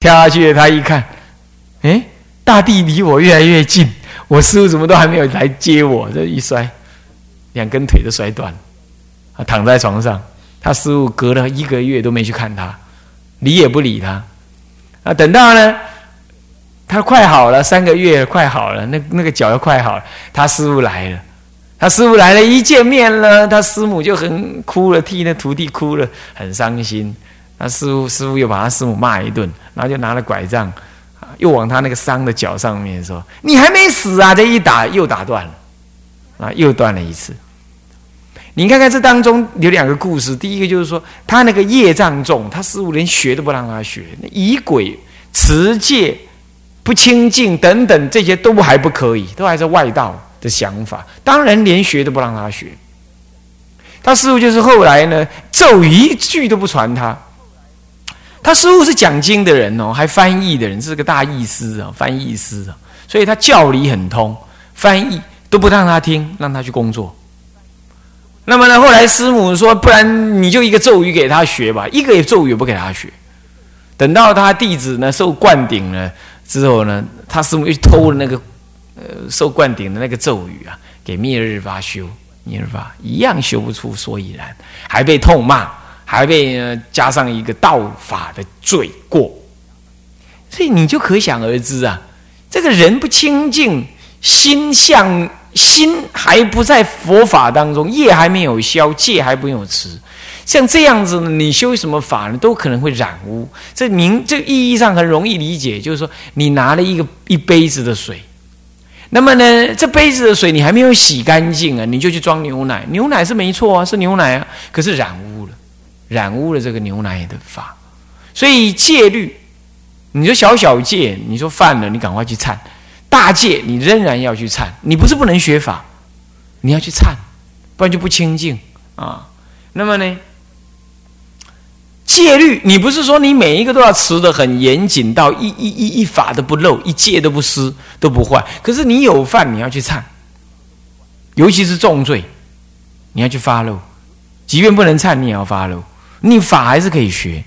跳下去，他一看，哎，大地离我越来越近，我师傅怎么都还没有来接我？这一摔，两根腿都摔断了，他躺在床上。他师傅隔了一个月都没去看他，理也不理他。啊，等到呢，他快好了，三个月快好了，那那个脚要快好了，他师傅来了。他师傅来了，一见面了，他师母就很哭了，替那徒弟哭了，很伤心。他师傅师傅又把他师母骂一顿，然后就拿了拐杖，又往他那个伤的脚上面说：“你还没死啊！”这一打又打断了，啊，又断了一次。你看看这当中有两个故事，第一个就是说他那个业障重，他师傅连学都不让他学，那疑鬼、持戒、不清净等等这些都还不可以，都还是外道。的想法，当然连学都不让他学。他师傅就是后来呢，咒一句都不传他。他师傅是讲经的人哦，还翻译的人，是个大译师啊，翻译师啊，所以他教理很通，翻译都不让他听，让他去工作。那么呢，后来师母说，不然你就一个咒语给他学吧，一个也咒语也不给他学。等到他弟子呢受灌顶了之后呢，他师母又偷了那个。呃，受灌顶的那个咒语啊，给灭日发修，灭日发一样修不出所以然，还被痛骂，还被加上一个道法的罪过，所以你就可想而知啊，这个人不清净，心向心还不在佛法当中，业还没有消，戒还没有持，像这样子，你修什么法呢，都可能会染污。这名这意义上很容易理解，就是说你拿了一个一杯子的水。那么呢，这杯子的水你还没有洗干净啊，你就去装牛奶。牛奶是没错啊，是牛奶啊，可是染污，染污了这个牛奶的法。所以戒律，你说小小戒，你说犯了，你赶快去忏；大戒，你仍然要去忏。你不是不能学法，你要去忏，不然就不清净啊。那么呢？戒律，你不是说你每一个都要持的很严谨，到一一一一法都不漏，一戒都不失，都不坏。可是你有犯，你要去忏，尤其是重罪，你要去发漏。即便不能忏，你也要发漏。你法还是可以学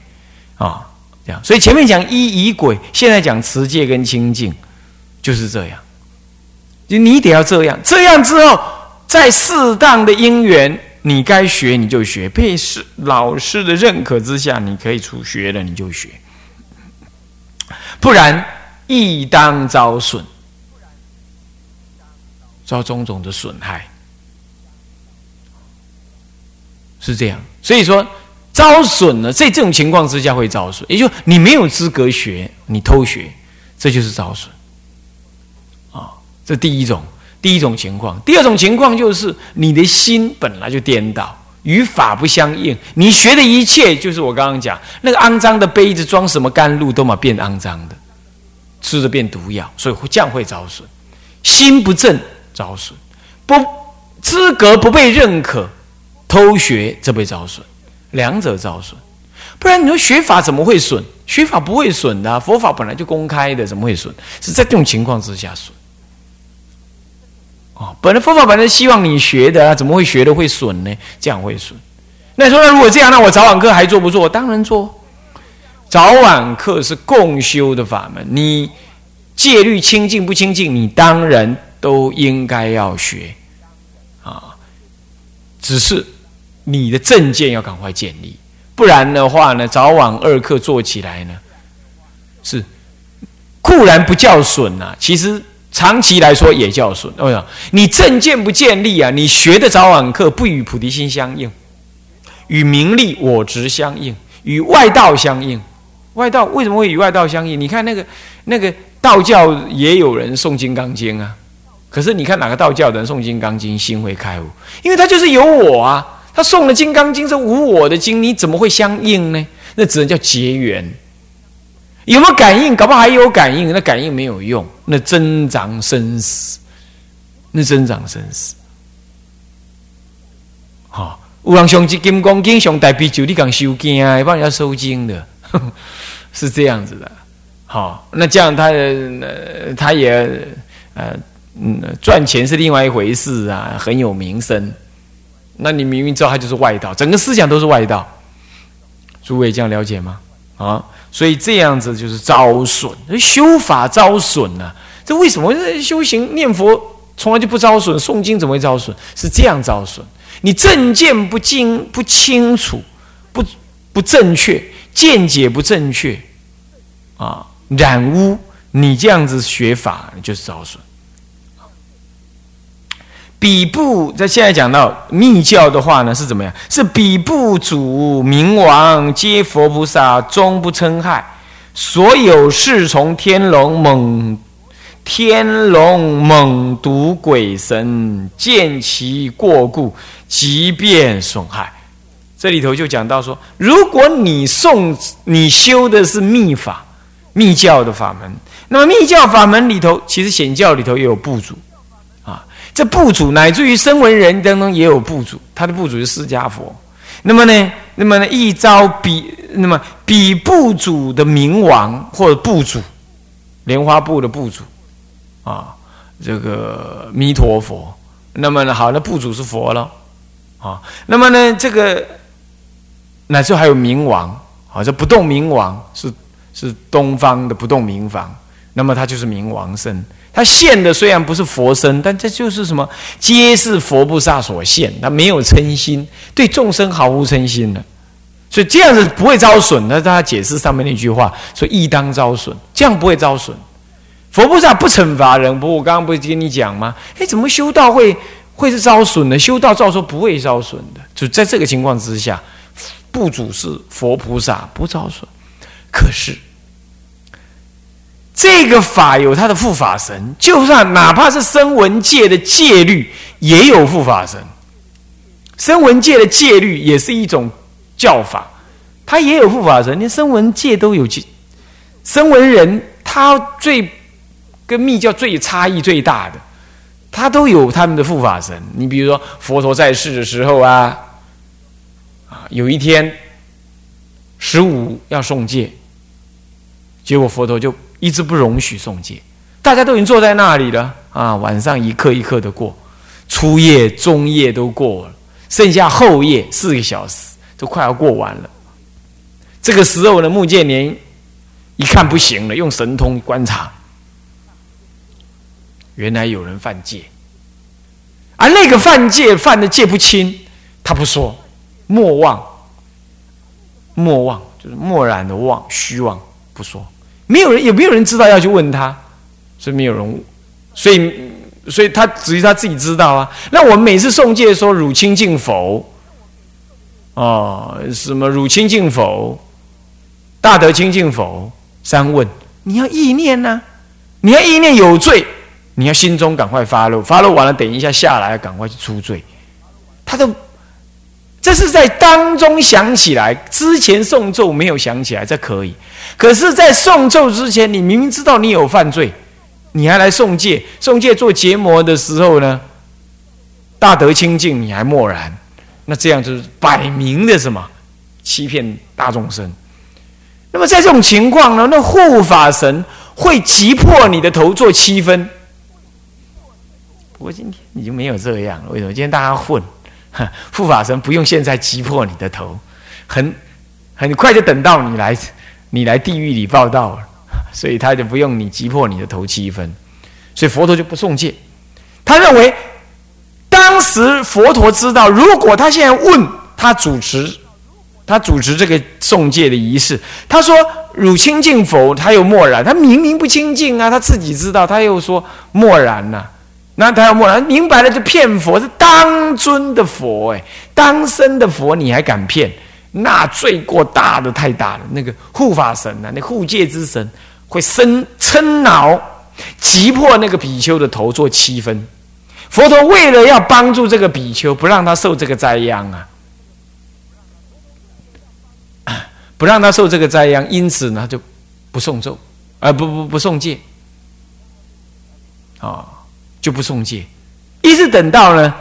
啊，这样。所以前面讲一仪轨，现在讲持戒跟清净，就是这样。就你得要这样，这样之后，在适当的因缘。你该学你就学，被师老师的认可之下，你可以出学了你就学，不然亦当遭损，遭种种的损害，是这样。所以说遭损了，在这种情况之下会遭损，也就你没有资格学，你偷学，这就是遭损。啊，这第一种。第一种情况，第二种情况就是你的心本来就颠倒，与法不相应。你学的一切，就是我刚刚讲那个肮脏的杯子装什么甘露，都嘛变肮脏的，吃着变毒药，所以这样会遭损。心不正遭损，不资格不被认可，偷学则被遭损，两者遭损。不然你说学法怎么会损？学法不会损的，佛法本来就公开的，怎么会损？是在这种情况之下损。哦，本来佛法本来希望你学的啊，怎么会学的会损呢？这样会损。那说，那如果这样，那我早晚课还做不做？当然做。早晚课是共修的法门，你戒律清净不清净，你当然都应该要学啊。只是你的正见要赶快建立，不然的话呢，早晚二课做起来呢，是固然不叫损呐，其实。长期来说也叫损，为什么？你正见不建立啊？你学的早晚课不与菩提心相应，与名利我执相应，与外道相应。外道为什么会与外道相应？你看那个那个道教也有人诵《金刚经》啊，可是你看哪个道教的人诵《金刚经》心会开悟？因为他就是有我啊，他诵了《金刚经》是无我的经，你怎么会相应呢？那只能叫结缘。有没有感应？搞不好还有感应，那感应没有用，那增长生死，那增长生死。好，有人上《金刚经》上大悲咒，你讲修经啊，帮人家收经的，是这样子的。好，那这样他呃，他也呃嗯赚钱是另外一回事啊，很有名声。那你明明知道他就是外道，整个思想都是外道。诸位这样了解吗？啊？所以这样子就是遭损，修法遭损呢？这为什么？修行念佛从来就不遭损，诵经怎么会遭损？是这样遭损。你正见不精不清楚，不不正确，见解不正确，啊，染污，你这样子学法就是遭损。比部在现在讲到密教的话呢，是怎么样？是比部主冥王皆佛菩萨，终不称害。所有侍从天龙猛天龙猛毒鬼神，见其过故，即便损害。这里头就讲到说，如果你送你修的是密法、密教的法门，那么密教法门里头，其实显教里头也有部主。这部主乃至于声闻人当中也有部主，他的部主是释迦佛。那么呢，那么呢，一招比那么比部主的冥王或者部主，莲花部的部主啊，这个弥陀佛。那么呢，好，那部主是佛了啊。那么呢，这个乃至还有冥王啊，这不动冥王是是东方的不动明王，那么他就是冥王身。他现的虽然不是佛身，但这就是什么？皆是佛菩萨所现。他没有嗔心，对众生毫无嗔心的，所以这样子不会遭损。那他解释上面那句话说：“亦当遭损。”这样不会遭损。佛菩萨不惩罚人。不，我刚刚不是跟你讲吗？哎，怎么修道会会是遭损的？修道照说不会遭损的。就在这个情况之下，不主是佛菩萨不遭损，可是。这个法有他的护法神，就算哪怕是声闻界的戒律，也有护法神。声闻界的戒律也是一种教法，他也有护法神。连声闻界都有戒，声闻人他最跟密教最差异最大的，他都有他们的护法神。你比如说佛陀在世的时候啊，啊，有一天十五要送戒，结果佛陀就。一直不容许送戒，大家都已经坐在那里了啊！晚上一刻一刻的过，初夜、中夜都过了，剩下后夜四个小时都快要过完了。这个时候呢，穆建年一看不行了，用神通观察，原来有人犯戒，而那个犯戒犯的戒不轻，他不说，莫忘，莫忘就是漠然的忘，虚妄不说。没有人，也没有人知道要去问他，所以没有人，所以，所以他只是他自己知道啊。那我们每次送戒说汝清净否？哦，什么汝清净否？大德清净否？三问，你要意念呢？你要意念有罪，你要心中赶快发露，发露完了，等一下下来赶快去出罪。他都。这是在当中想起来，之前诵咒没有想起来，这可以。可是，在诵咒之前，你明明知道你有犯罪，你还来诵戒，诵戒做结魔的时候呢？大德清净，你还默然，那这样就是摆明的什么？欺骗大众生。那么在这种情况呢，那护法神会击破你的头做七分。不过今天你就没有这样，为什么？今天大家混。护法神不用现在击破你的头，很很快就等到你来，你来地狱里报道了，所以他就不用你击破你的头七分，所以佛陀就不送戒。他认为，当时佛陀知道，如果他现在问他主持，他主持这个送戒的仪式，他说汝清净否？他又默然，他明明不清净啊，他自己知道，他又说默然呐。那他要默然，明白了就骗佛，是当尊的佛哎，当生的佛你还敢骗？那罪过大的太大了。那个护法神呐，那护戒之神会生嗔恼，击破那个比丘的头做七分。佛陀为了要帮助这个比丘，不让他受这个灾殃啊，不让他受这个灾殃，因此呢就不诵咒，啊不不不诵戒，啊。就不送戒，一直等到呢，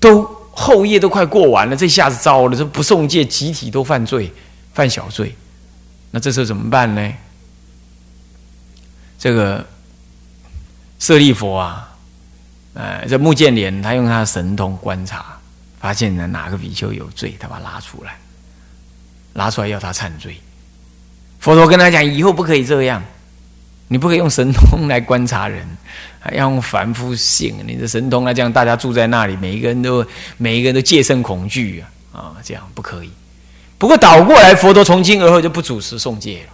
都后夜都快过完了，这下子糟了，这不送戒，集体都犯罪，犯小罪，那这时候怎么办呢？这个舍利佛啊，呃，这木建连他用他的神通观察，发现呢哪个比丘有罪，他把他拉出来，拉出来要他忏罪，佛陀跟他讲，以后不可以这样，你不可以用神通来观察人，还要用凡夫性。你的神通啊，这样，大家住在那里，每一个人都每一个人都戒慎恐惧啊啊，这样不可以。不过倒过来，佛陀从今而后就不主持诵戒了。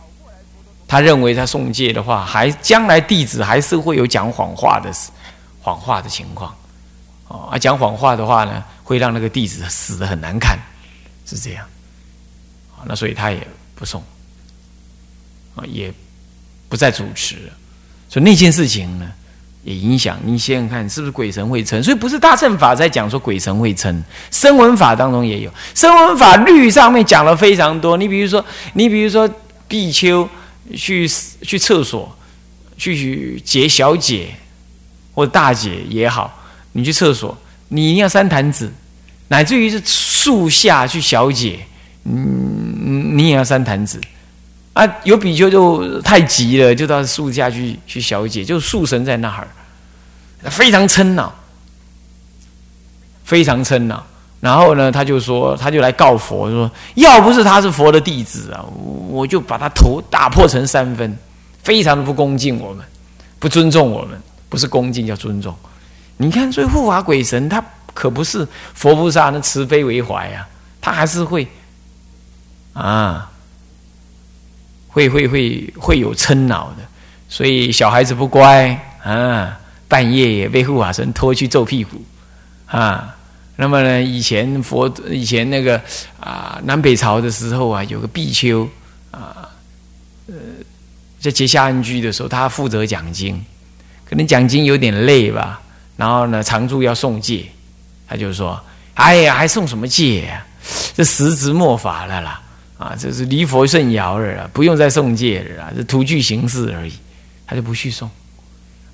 他认为他诵戒的话，还将来弟子还是会有讲谎话的谎话的情况。哦，啊，讲谎话的话呢，会让那个弟子死的很难看，是这样。那所以他也不送，啊，也不再主持了。所以那件事情呢，也影响。你想想看，是不是鬼神会称？所以不是大乘法在讲说鬼神会称，声闻法当中也有。声闻法律上面讲了非常多。你比如说，你比如说，比丘去去厕所去去解小姐或大姐也好。你去厕所，你一定要三坛子，乃至于是树下去小解，嗯，你也要三坛子啊。有比丘就太急了，就到树下去去小解，就树神在那儿，非常嗔恼，非常嗔恼。然后呢，他就说，他就来告佛说，要不是他是佛的弟子啊，我就把他头打破成三分，非常的不恭敬我们，不尊重我们，不是恭敬叫尊重。你看，所以护法鬼神他可不是佛菩萨那慈悲为怀啊，他还是会啊，会会会会有嗔恼的。所以小孩子不乖啊，半夜也被护法神拖去揍屁股啊。那么呢，以前佛以前那个啊南北朝的时候啊，有个比丘啊，呃，在结下安居的时候，他负责讲经，可能讲经有点累吧。然后呢，常住要送戒，他就说：“哎呀，还送什么戒呀？这时值末法了啦，啊，这是离佛甚遥了啦，不用再送戒了啦，这图具形式而已。”他就不去送。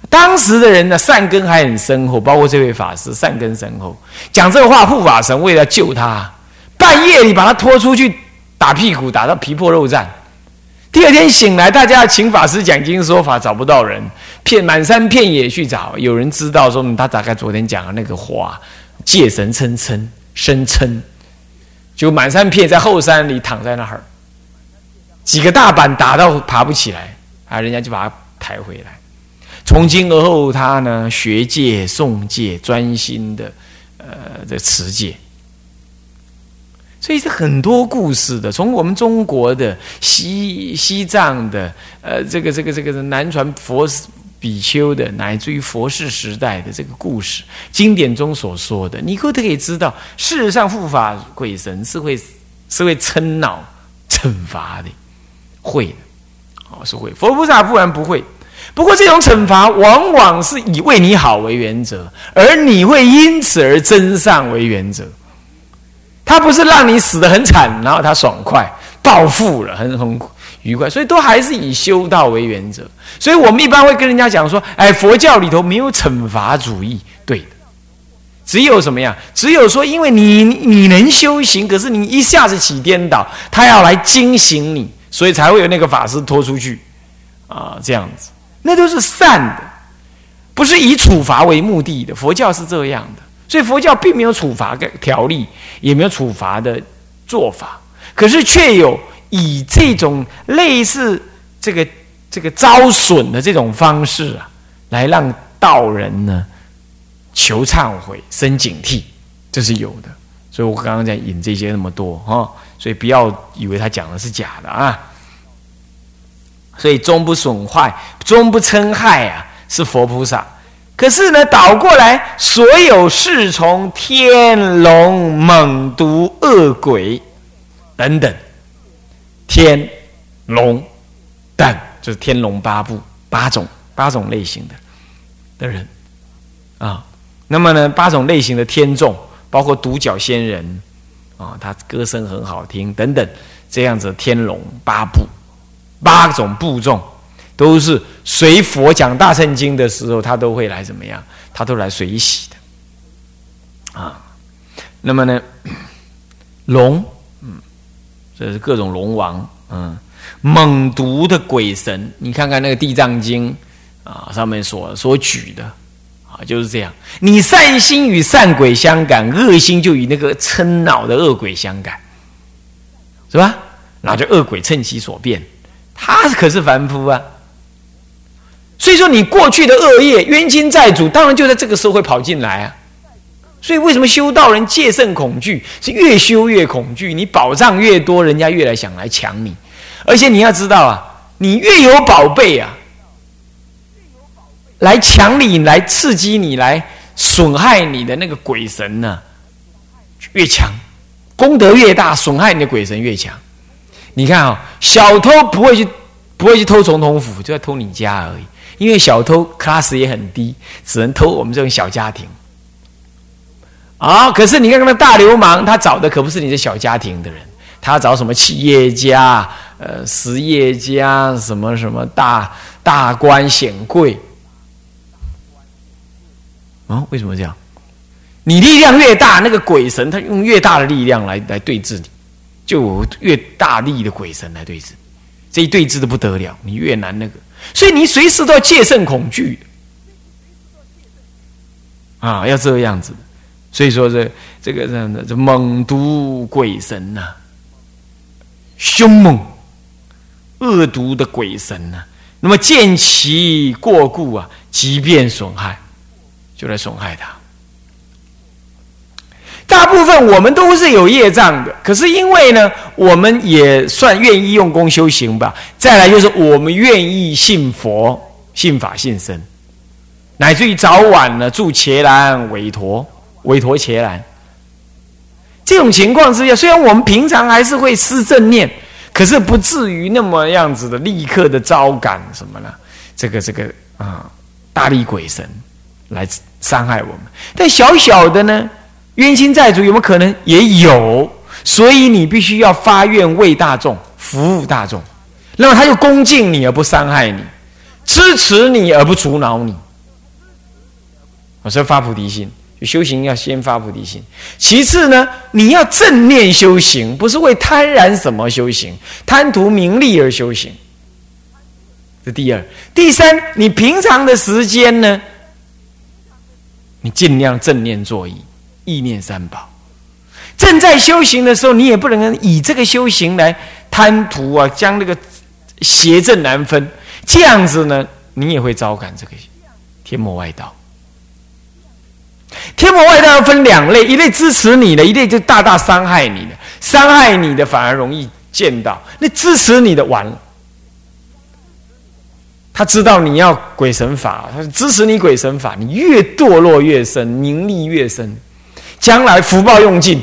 当时的人呢，善根还很深厚，包括这位法师善根深厚，讲这个话，护法神为了救他，半夜里把他拖出去打屁股，打到皮破肉绽。第二天醒来，大家请法师讲经说法，找不到人，遍满山遍野去找，有人知道说他大概昨天讲的那个话，戒神称称声称，就满山遍在后山里躺在那儿，几个大板打到爬不起来，啊，人家就把他抬回来。从今而后，他呢学戒诵戒，专心的呃的持戒。所以是很多故事的，从我们中国的西西藏的，呃，这个这个这个南传佛比丘的，乃至于佛世时代的这个故事，经典中所说的，你可都可以知道，事实上护法鬼神是会是会称恼惩罚的，会的，哦，是会。佛菩萨不然不会，不过这种惩罚往往是以为你好为原则，而你会因此而增上为原则。他不是让你死的很惨，然后他爽快报复了，很很愉快，所以都还是以修道为原则。所以我们一般会跟人家讲说：“哎，佛教里头没有惩罚主义，对的，只有什么呀？只有说，因为你你能修行，可是你一下子起颠倒，他要来惊醒你，所以才会有那个法师拖出去啊，这样子，那都是善的，不是以处罚为目的的。佛教是这样的。”所以佛教并没有处罚的条例，也没有处罚的做法，可是却有以这种类似这个这个招损的这种方式啊，来让道人呢求忏悔、生警惕，这是有的。所以我刚刚讲引这些那么多哈，所以不要以为他讲的是假的啊。所以终不损坏、终不嗔害啊，是佛菩萨。可是呢，倒过来，所有侍从天龙猛毒恶鬼等等，天龙等就是天龙八部八种八种类型的的人啊。那么呢，八种类型的天众，包括独角仙人啊，他歌声很好听等等，这样子天龙八部八种部众。都是随佛讲大圣经的时候，他都会来怎么样？他都来随喜的啊。那么呢，龙，这是各种龙王，嗯，猛毒的鬼神，你看看那个地藏经啊，上面所所举的啊，就是这样。你善心与善鬼相感，恶心就与那个嗔恼的恶鬼相感，是吧？那就恶鬼趁其所变。他可是凡夫啊。所以说，你过去的恶业冤亲债主，当然就在这个时候会跑进来啊。所以，为什么修道人戒慎恐惧？是越修越恐惧，你宝藏越多，人家越来想来抢你。而且你要知道啊，你越有宝贝啊，来抢你、来刺激你、来损害你的那个鬼神呢，越强，功德越大，损害你的鬼神越强。你看啊，小偷不会去，不会去偷总统府，就在偷你家而已。因为小偷 class 也很低，只能偷我们这种小家庭。啊！可是你看，那个大流氓，他找的可不是你这小家庭的人，他找什么企业家、呃，实业家，什么什么大大官显贵。啊？为什么这样？你力量越大，那个鬼神他用越大的力量来来对峙你，就越大力的鬼神来对峙，这一对峙的不得了，你越难那个。所以你随时都要戒慎恐惧，啊，要这个样子。所以说这这个这样的这猛毒鬼神呐，凶猛恶毒的鬼神呐，那么见其过故啊，即便损害，就来损害他。大部分我们都是有业障的，可是因为呢，我们也算愿意用功修行吧。再来就是我们愿意信佛、信法、信僧，乃至于早晚呢，住伽蓝韦陀、委托伽蓝。这种情况之下，虽然我们平常还是会施正念，可是不至于那么样子的立刻的招感什么呢？这个这个啊，大力鬼神来伤害我们。但小小的呢？冤亲债主有没有可能也有？所以你必须要发愿为大众服务大众，那么他就恭敬你而不伤害你，支持你而不阻挠你。我说发菩提心，修行要先发菩提心。其次呢，你要正念修行，不是为贪然什么修行，贪图名利而修行。这第二、第三，你平常的时间呢，你尽量正念作意。意念三宝，正在修行的时候，你也不能以这个修行来贪图啊，将那个邪正难分，这样子呢，你也会招感这个天魔外道。天魔外道要分两类，一类支持你的，一类就大大伤害你的，伤害你的反而容易见到，那支持你的完了。他知道你要鬼神法，他支持你鬼神法，你越堕落越深，名利越深。将来福报用尽，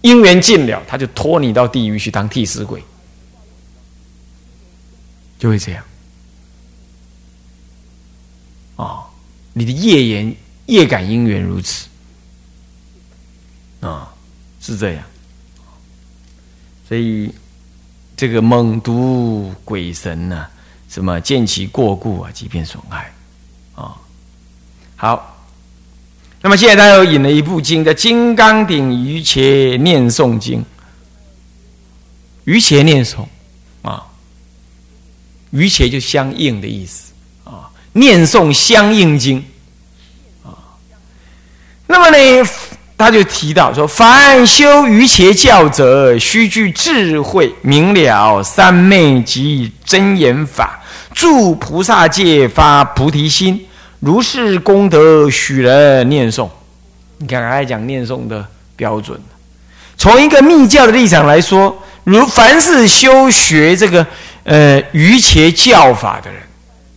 因缘尽了，他就拖你到地狱去当替死鬼，就会这样。啊，你的业缘、业感因缘如此，啊，是这样。所以这个猛毒鬼神呢，什么见其过故啊，即便损害，啊，好。那么现在他又引了一部经，叫《金刚顶瑜伽念诵经》。瑜伽念诵啊，瑜伽就相应的意思啊，念诵相应经啊。那么呢，他就提到说：凡修瑜伽教者，须具智慧，明了三昧及真言法，助菩萨界，发菩提心。如是功德，许人念诵。你看，还讲念诵的标准。从一个密教的立场来说，如凡是修学这个呃瑜伽教法的人，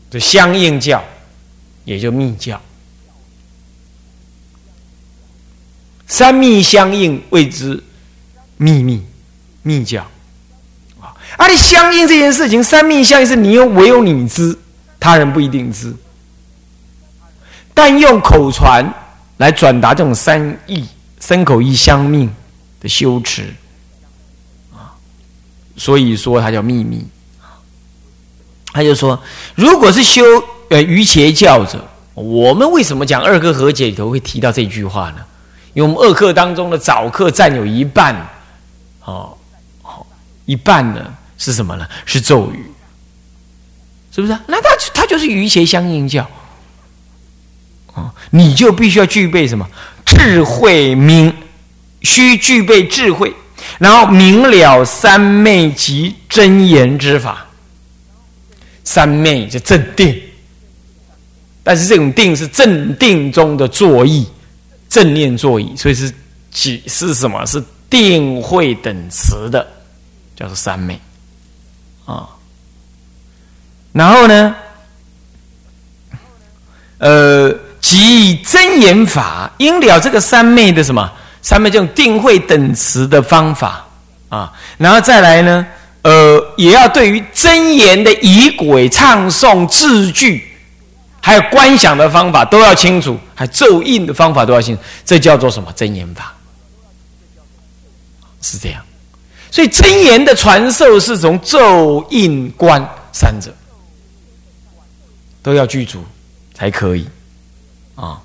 就相应教，也就密教。三密相应，谓之秘密密教。啊，而你相应这件事情，三密相应是你有唯有你知，他人不一定知。但用口传来转达这种三义、三口一相命的修持啊，所以说它叫秘密。他就说，如果是修呃瑜伽教者，我们为什么讲二哥和解里头会提到这句话呢？因为我们二课当中的早课占有一半，哦，一半呢是什么呢？是咒语，是不是？那它它就是瑜伽相应教。哦，你就必须要具备什么智慧明，需具备智慧，然后明了三昧及真言之法，三昧就正定，但是这种定是正定中的作意，正念座椅，所以是几是什么？是定慧等词的，叫做三昧啊。然后呢，呃，即真言法应了这个三昧的什么？三昧这种定慧等词的方法啊，然后再来呢？呃，也要对于真言的仪轨、唱诵、字句，还有观想的方法都要清楚，还咒印的方法都要清楚，这叫做什么真言法？是这样。所以真言的传授是从咒印观三者都要具足才可以啊。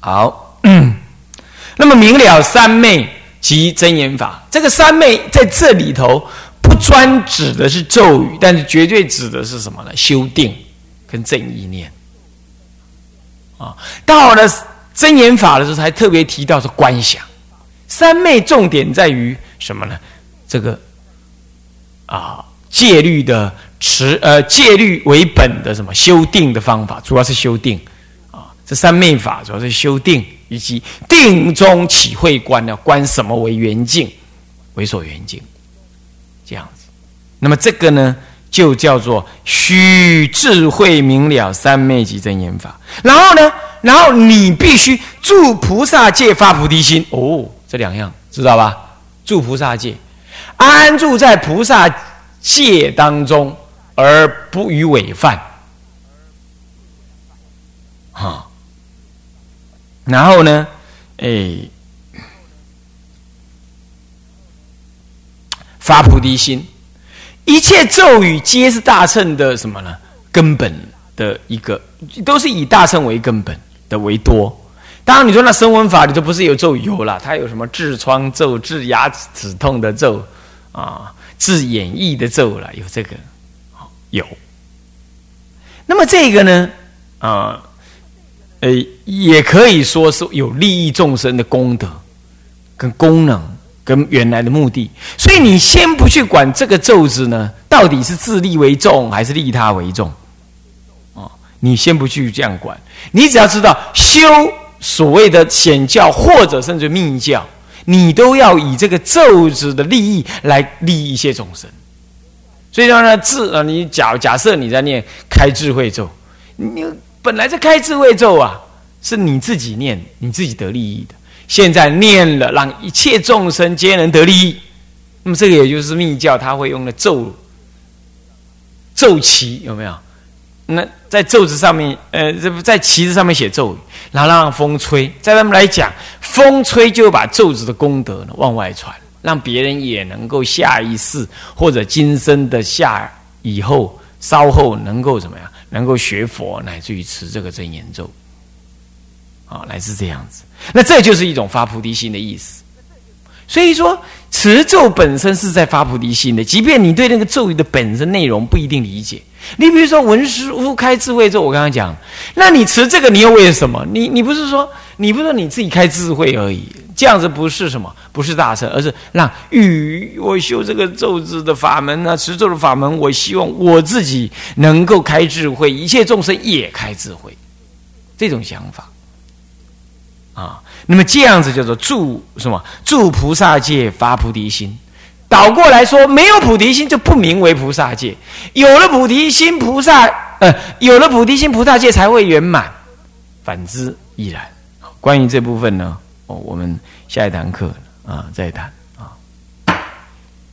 好，那么明了三昧。及真言法，这个三昧在这里头不专指的是咒语，但是绝对指的是什么呢？修定跟正意念啊。到了真言法的时候，才特别提到是观想。三昧重点在于什么呢？这个啊戒律的持呃戒律为本的什么修定的方法，主要是修定啊。这三昧法主要是修定。以及定中起会观呢？观什么为圆镜？为所圆镜，这样子。那么这个呢，就叫做须智慧明了三昧及真言法。然后呢，然后你必须住菩萨戒发菩提心。哦，这两样知道吧？住菩萨戒，安住在菩萨戒当中，而不于违犯。哈。然后呢，哎，发菩提心，一切咒语皆是大乘的什么呢？根本的一个，都是以大乘为根本的为多。当然，你说那声闻法里头不是有咒语有了？它有什么痔疮咒、治牙齿痛的咒啊、治眼翳的咒了？有这个，有。那么这个呢？啊。呃，也可以说是有利益众生的功德、跟功能、跟原来的目的。所以你先不去管这个咒子呢，到底是自利为重还是利他为重？哦，你先不去这样管，你只要知道修所谓的显教或者甚至密教，你都要以这个咒子的利益来利益一些众生。所以说呢，智啊，你假假设你在念开智慧咒，你。本来这开智慧咒啊，是你自己念，你自己得利益的。现在念了，让一切众生皆能得利益。那么这个也就是密教他会用的咒咒旗，有没有？那在咒子上面，呃，这不在旗子上面写咒语，然后让风吹。在他们来讲，风吹就把咒子的功德呢往外传，让别人也能够下一世或者今生的下以后稍后能够怎么样？能够学佛，乃至于持这个真言咒，啊，乃是这样子。那这就是一种发菩提心的意思。所以说，持咒本身是在发菩提心的，即便你对那个咒语的本身内容不一定理解。你比如说文师傅开智慧咒，我刚刚讲，那你持这个，你又为什么？你你不是说，你不是说你自己开智慧而已？这样子不是什么？不是大乘，而是让与我修这个咒字的法门呢，持咒的法门。我希望我自己能够开智慧，一切众生也开智慧，这种想法啊。那么这样子叫做助什么？助菩萨界发菩提心。倒过来说，没有菩提心就不名为菩萨界。有了菩提心，菩萨呃，有了菩提心，菩萨界才会圆满。反之亦然。关于这部分呢？哦，我们下一堂课啊再谈啊。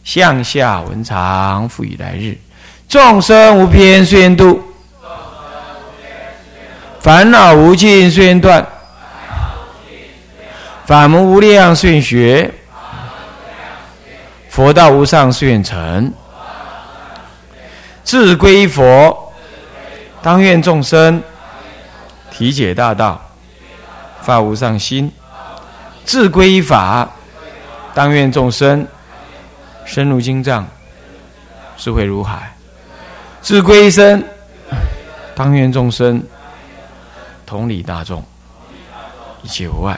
向下文长，复以来日。众生无边虽愿度，烦恼无尽虽愿断，法门无量顺学，佛道无上誓愿成。自归佛，当愿众生体解大道，发无上心。自归法，当愿众生深入经藏，智慧如海；自归身，当愿众生同理大众，一切无碍。